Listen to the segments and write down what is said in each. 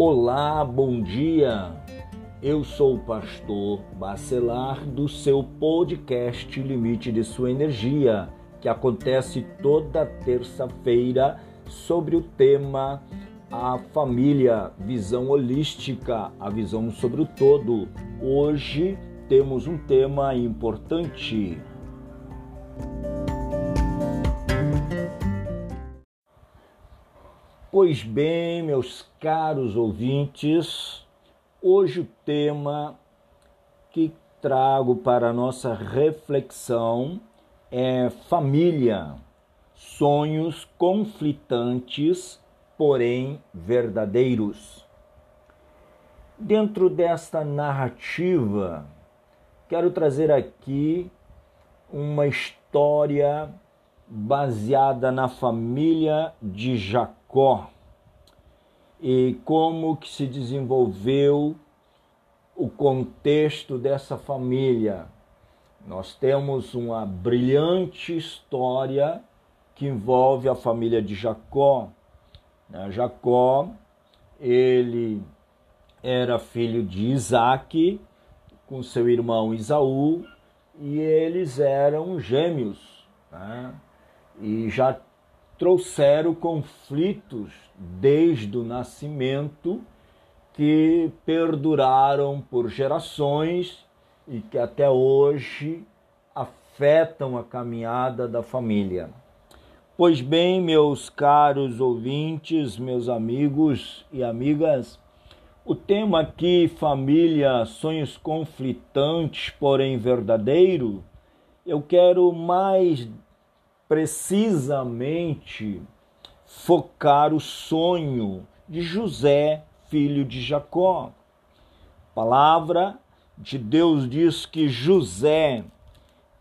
Olá, bom dia. Eu sou o pastor Bacelar do seu podcast Limite de Sua Energia, que acontece toda terça-feira sobre o tema a família, visão holística, a visão sobre o todo. Hoje temos um tema importante. Pois bem, meus caros ouvintes, hoje o tema que trago para a nossa reflexão é família, sonhos conflitantes, porém verdadeiros. Dentro desta narrativa, quero trazer aqui uma história baseada na família de Jacó e como que se desenvolveu o contexto dessa família. Nós temos uma brilhante história que envolve a família de Jacó. Né? Jacó, ele era filho de Isaac com seu irmão Isaú e eles eram gêmeos. Né? e já trouxeram conflitos desde o nascimento que perduraram por gerações e que até hoje afetam a caminhada da família. Pois bem, meus caros ouvintes, meus amigos e amigas, o tema aqui, família, sonhos conflitantes, porém verdadeiro, eu quero mais precisamente focar o sonho de José, filho de Jacó. A palavra de Deus diz que José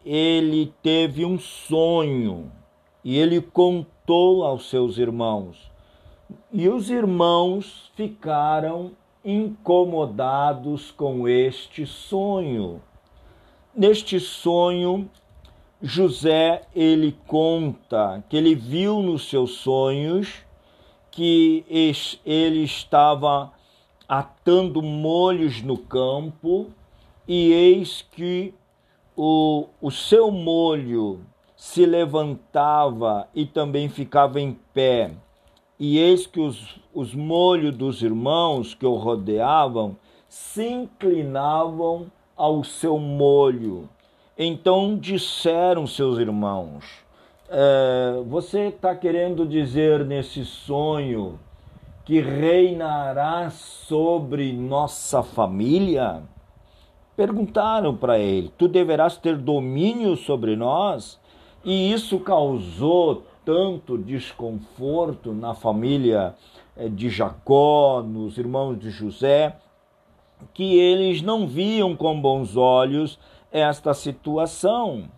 ele teve um sonho e ele contou aos seus irmãos. E os irmãos ficaram incomodados com este sonho. Neste sonho, José ele conta que ele viu nos seus sonhos que ele estava atando molhos no campo e eis que o, o seu molho se levantava e também ficava em pé. E eis que os, os molhos dos irmãos que o rodeavam se inclinavam ao seu molho então disseram seus irmãos: é, Você está querendo dizer nesse sonho que reinará sobre nossa família? Perguntaram para ele: Tu deverás ter domínio sobre nós? E isso causou tanto desconforto na família é, de Jacó, nos irmãos de José, que eles não viam com bons olhos esta situação.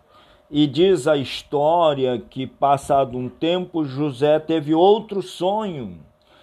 E diz a história que, passado um tempo, José teve outro sonho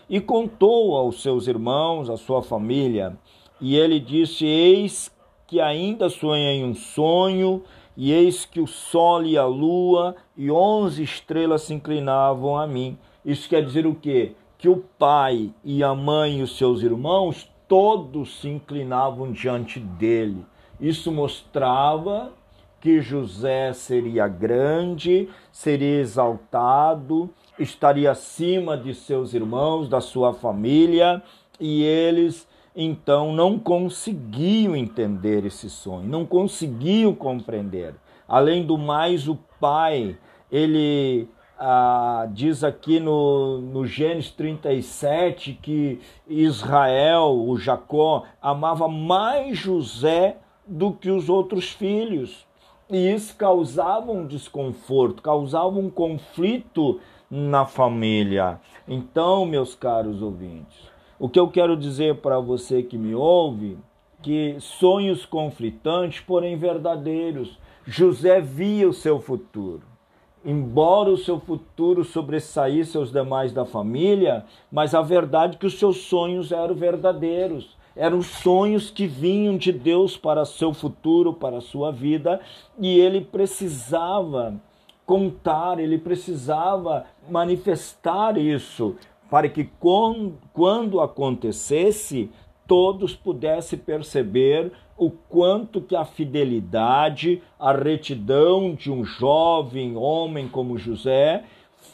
e contou aos seus irmãos, à sua família. E ele disse: Eis que ainda sonhei um sonho, e eis que o sol e a lua e onze estrelas se inclinavam a mim. Isso quer dizer o quê? Que o pai e a mãe e os seus irmãos todos se inclinavam diante dele. Isso mostrava que José seria grande, seria exaltado, estaria acima de seus irmãos, da sua família, e eles então não conseguiam entender esse sonho, não conseguiam compreender. Além do mais, o pai, ele ah, diz aqui no, no Gênesis 37 que Israel, o Jacó, amava mais José do que os outros filhos. E isso causava um desconforto, causava um conflito na família. Então, meus caros ouvintes, o que eu quero dizer para você que me ouve, que sonhos conflitantes, porém verdadeiros. José via o seu futuro. Embora o seu futuro sobressaísse aos demais da família, mas a verdade é que os seus sonhos eram verdadeiros eram sonhos que vinham de Deus para seu futuro, para sua vida, e ele precisava contar, ele precisava manifestar isso para que quando acontecesse, todos pudessem perceber o quanto que a fidelidade, a retidão de um jovem homem como José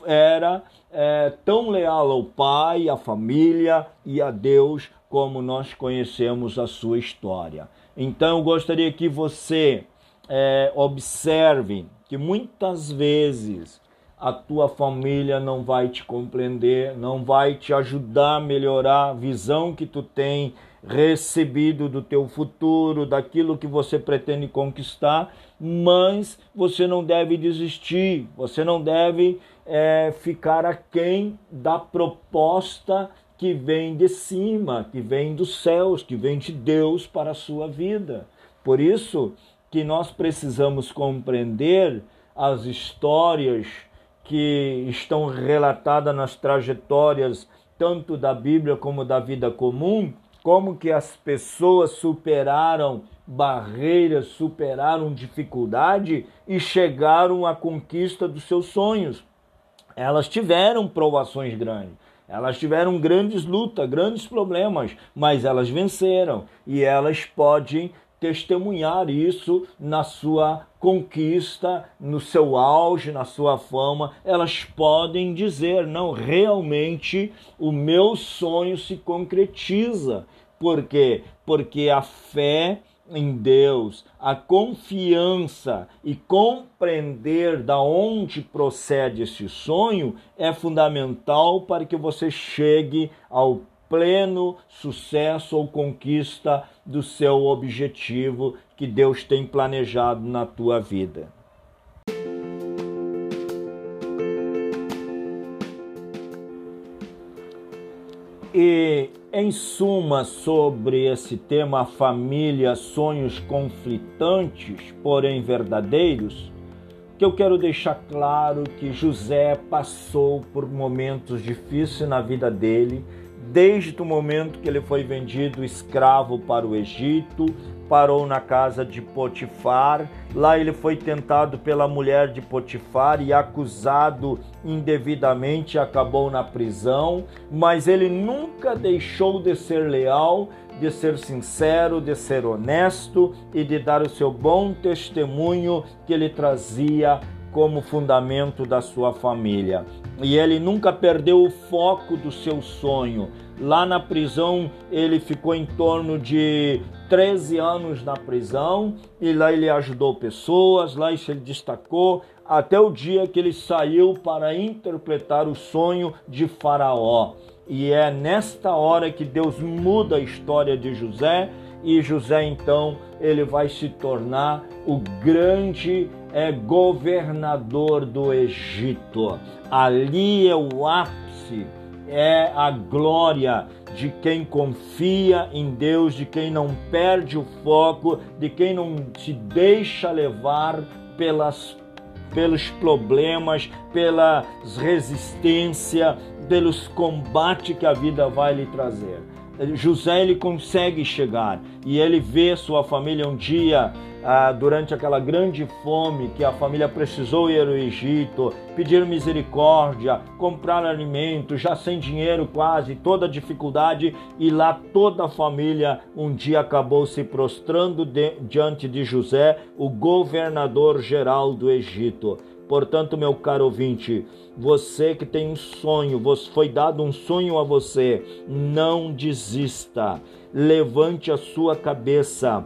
era é, tão leal ao pai, à família e a Deus como nós conhecemos a sua história. Então eu gostaria que você é, observe que muitas vezes a tua família não vai te compreender, não vai te ajudar a melhorar a visão que tu tem recebido do teu futuro, daquilo que você pretende conquistar, mas você não deve desistir, você não deve é, ficar aquém da proposta que vem de cima, que vem dos céus, que vem de Deus para a sua vida. Por isso que nós precisamos compreender as histórias que estão relatadas nas trajetórias tanto da Bíblia como da vida comum, como que as pessoas superaram barreiras, superaram dificuldade e chegaram à conquista dos seus sonhos. Elas tiveram provações grandes, elas tiveram grandes lutas, grandes problemas, mas elas venceram e elas podem testemunhar isso na sua conquista, no seu auge, na sua fama, elas podem dizer: não, realmente o meu sonho se concretiza. Por quê? Porque a fé em Deus, a confiança e compreender da onde procede esse sonho é fundamental para que você chegue ao pleno sucesso ou conquista do seu objetivo que Deus tem planejado na tua vida. E em suma sobre esse tema família, sonhos conflitantes, porém verdadeiros, que eu quero deixar claro que José passou por momentos difíceis na vida dele desde o momento que ele foi vendido escravo para o Egito, parou na casa de Potifar. Lá ele foi tentado pela mulher de Potifar e acusado indevidamente, acabou na prisão, mas ele nunca deixou de ser leal, de ser sincero, de ser honesto e de dar o seu bom testemunho que ele trazia como fundamento da sua família. E ele nunca perdeu o foco do seu sonho. Lá na prisão, ele ficou em torno de 13 anos na prisão e lá ele ajudou pessoas, lá ele se destacou até o dia que ele saiu para interpretar o sonho de Faraó. E é nesta hora que Deus muda a história de José e José então ele vai se tornar o grande é, governador do Egito. Ali é o ápice, é a glória de quem confia em Deus, de quem não perde o foco, de quem não se deixa levar pelas pelos problemas, pelas resistências, pelos combates que a vida vai lhe trazer. José ele consegue chegar e ele vê sua família um dia ah, durante aquela grande fome que a família precisou ir ao Egito, pedir misericórdia, comprar alimento, já sem dinheiro quase, toda dificuldade e lá toda a família um dia acabou se prostrando de, diante de José, o governador geral do Egito. Portanto, meu caro ouvinte, você que tem um sonho, foi dado um sonho a você, não desista. Levante a sua cabeça.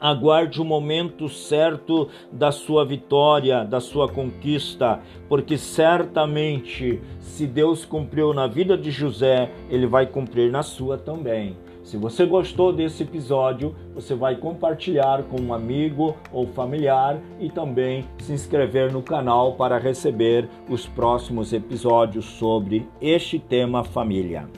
Aguarde o momento certo da sua vitória, da sua conquista, porque certamente, se Deus cumpriu na vida de José, ele vai cumprir na sua também. Se você gostou desse episódio, você vai compartilhar com um amigo ou familiar e também se inscrever no canal para receber os próximos episódios sobre este tema família.